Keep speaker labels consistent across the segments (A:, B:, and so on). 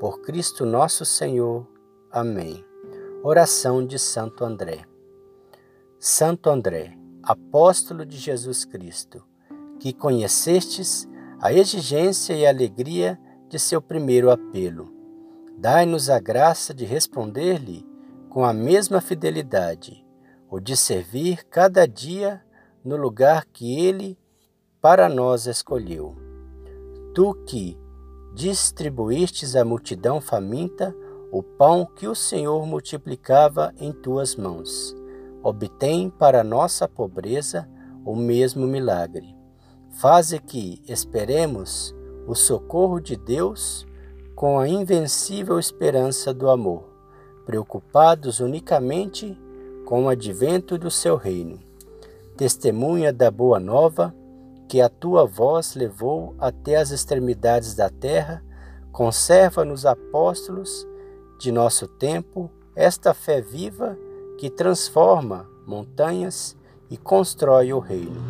A: Por Cristo nosso Senhor. Amém. Oração de Santo André. Santo André, apóstolo de Jesus Cristo, que conhecestes a exigência e a alegria de seu primeiro apelo. Dai-nos a graça de responder-lhe com a mesma fidelidade, ou de servir cada dia no lugar que ele para nós escolheu Tu que distribuístes à multidão faminta o pão que o Senhor multiplicava em tuas mãos, obtém para nossa pobreza o mesmo milagre. Faze que esperemos o socorro de Deus com a invencível esperança do amor, preocupados unicamente com o advento do seu reino. Testemunha da boa nova, que a tua voz levou até as extremidades da terra, conserva nos apóstolos de nosso tempo esta fé viva que transforma montanhas e constrói o reino.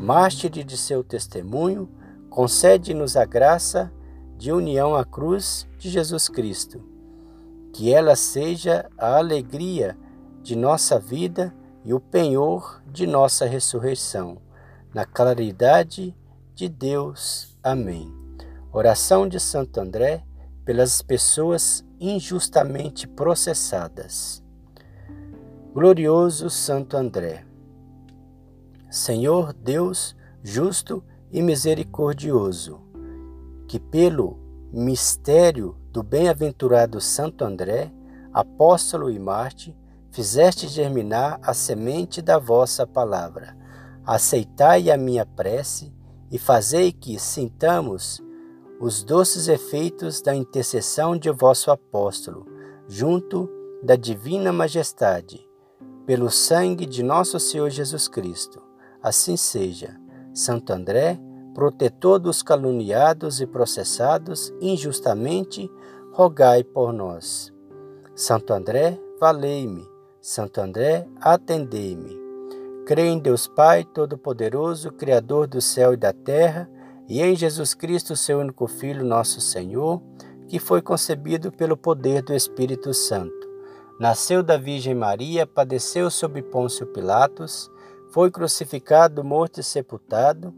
A: Mártire de seu testemunho, concede-nos a graça de união à cruz de Jesus Cristo. Que ela seja a alegria de nossa vida e o penhor de nossa ressurreição na claridade de Deus. Amém. Oração de Santo André pelas pessoas injustamente processadas. Glorioso Santo André, Senhor Deus justo e misericordioso, que pelo mistério do bem-aventurado Santo André, apóstolo e Marte, fizeste germinar a semente da vossa palavra aceitai a minha prece e fazei que sintamos os doces efeitos da intercessão de vosso apóstolo, junto da divina majestade, pelo sangue de nosso Senhor Jesus Cristo. Assim seja. Santo André, protetor dos caluniados e processados injustamente, rogai por nós. Santo André, valei-me. Santo André, atendei-me. Creio em Deus Pai Todo-Poderoso, Criador do céu e da terra, e em Jesus Cristo, seu único Filho, nosso Senhor, que foi concebido pelo poder do Espírito Santo. Nasceu da Virgem Maria, padeceu sob Pôncio Pilatos, foi crucificado, morto e sepultado,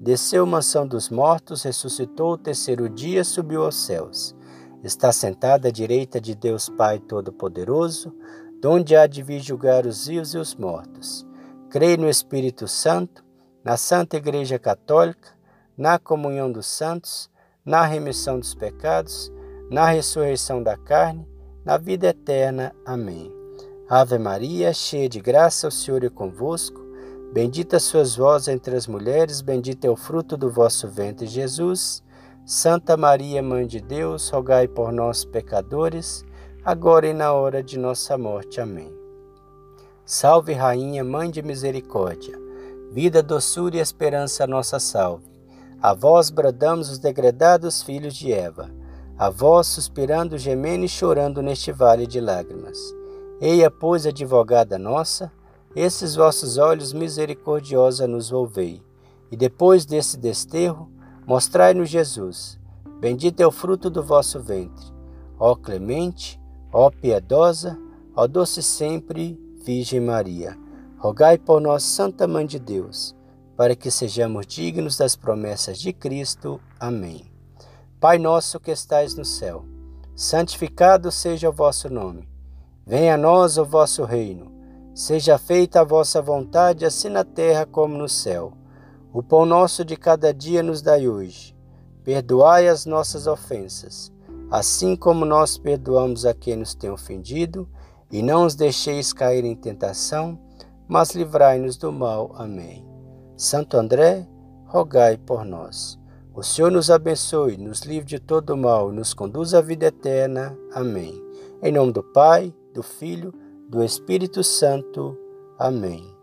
A: desceu mansão dos mortos, ressuscitou o terceiro dia, subiu aos céus. Está sentado à direita de Deus Pai Todo-Poderoso, donde há de vir julgar os vivos e os mortos. Creio no Espírito Santo, na Santa Igreja Católica, na comunhão dos santos, na remissão dos pecados, na ressurreição da carne, na vida eterna. Amém. Ave Maria, cheia de graça, o Senhor é convosco. Bendita sois vós entre as mulheres, bendito é o fruto do vosso ventre, Jesus. Santa Maria, Mãe de Deus, rogai por nós, pecadores, agora e na hora de nossa morte. Amém. Salve, Rainha, Mãe de Misericórdia, vida, doçura e esperança, nossa salve. A vós bradamos os degredados filhos de Eva, a vós suspirando, gemendo e chorando neste vale de lágrimas. Eia, pois, advogada nossa, esses vossos olhos misericordiosa nos volvei, e depois desse desterro, mostrai-nos Jesus. Bendito é o fruto do vosso ventre. Ó clemente, ó piedosa, ó doce sempre, Virgem Maria, rogai por nós, Santa Mãe de Deus, para que sejamos dignos das promessas de Cristo. Amém. Pai nosso que estais no céu, santificado seja o vosso nome. Venha a nós o vosso reino. Seja feita a vossa vontade, assim na terra como no céu. O pão nosso de cada dia nos dai hoje. Perdoai as nossas ofensas, assim como nós perdoamos a quem nos tem ofendido e não os deixeis cair em tentação, mas livrai-nos do mal. Amém. Santo André, rogai por nós. O Senhor nos abençoe, nos livre de todo mal, nos conduz à vida eterna. Amém. Em nome do Pai, do Filho, do Espírito Santo. Amém.